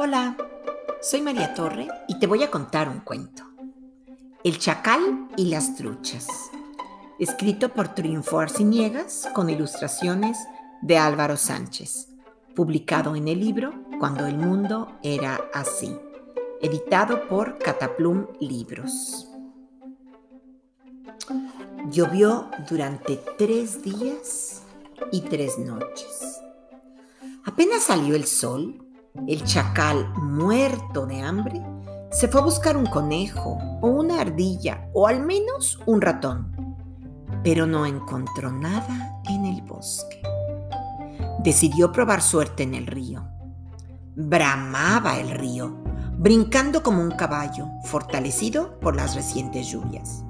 Hola, soy María Torre y te voy a contar un cuento. El chacal y las truchas. Escrito por Triunfo Arciniegas con ilustraciones de Álvaro Sánchez. Publicado en el libro Cuando el mundo era así. Editado por Cataplum Libros. Llovió durante tres días y tres noches. Apenas salió el sol, el chacal, muerto de hambre, se fue a buscar un conejo o una ardilla o al menos un ratón, pero no encontró nada en el bosque. Decidió probar suerte en el río. Bramaba el río, brincando como un caballo, fortalecido por las recientes lluvias.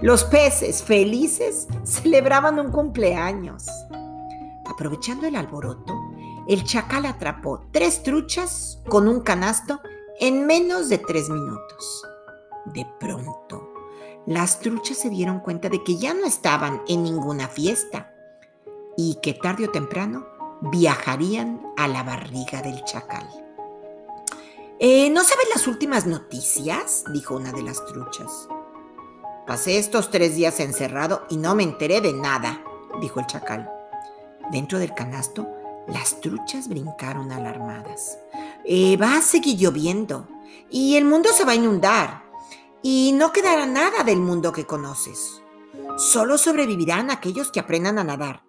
Los peces, felices, celebraban un cumpleaños. Aprovechando el alboroto, el chacal atrapó tres truchas con un canasto en menos de tres minutos. De pronto, las truchas se dieron cuenta de que ya no estaban en ninguna fiesta y que tarde o temprano viajarían a la barriga del chacal. Eh, ¿No sabes las últimas noticias? dijo una de las truchas. Pasé estos tres días encerrado y no me enteré de nada, dijo el chacal. Dentro del canasto las truchas brincaron alarmadas. Eh, va a seguir lloviendo y el mundo se va a inundar y no quedará nada del mundo que conoces. Solo sobrevivirán aquellos que aprendan a nadar.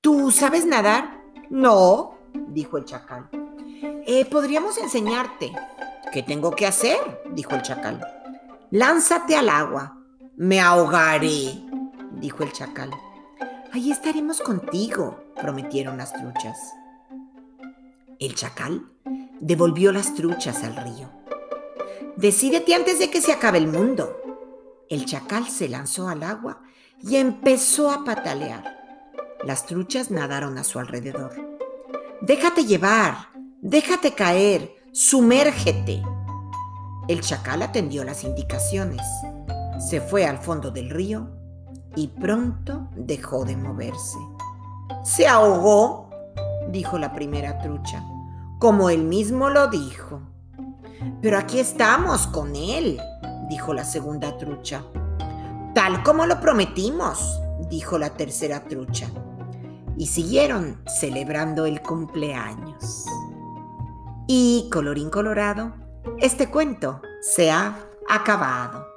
¿Tú sabes nadar? No, dijo el chacal. Eh, podríamos enseñarte. ¿Qué tengo que hacer? dijo el chacal. Lánzate al agua. Me ahogaré, dijo el chacal. Ahí estaremos contigo, prometieron las truchas. El chacal devolvió las truchas al río. Decídete antes de que se acabe el mundo. El chacal se lanzó al agua y empezó a patalear. Las truchas nadaron a su alrededor. Déjate llevar, déjate caer, sumérgete. El chacal atendió las indicaciones. Se fue al fondo del río y pronto dejó de moverse. ¿Se ahogó? dijo la primera trucha, como él mismo lo dijo. Pero aquí estamos con él, dijo la segunda trucha. Tal como lo prometimos, dijo la tercera trucha. Y siguieron celebrando el cumpleaños. Y, colorín colorado, este cuento se ha acabado.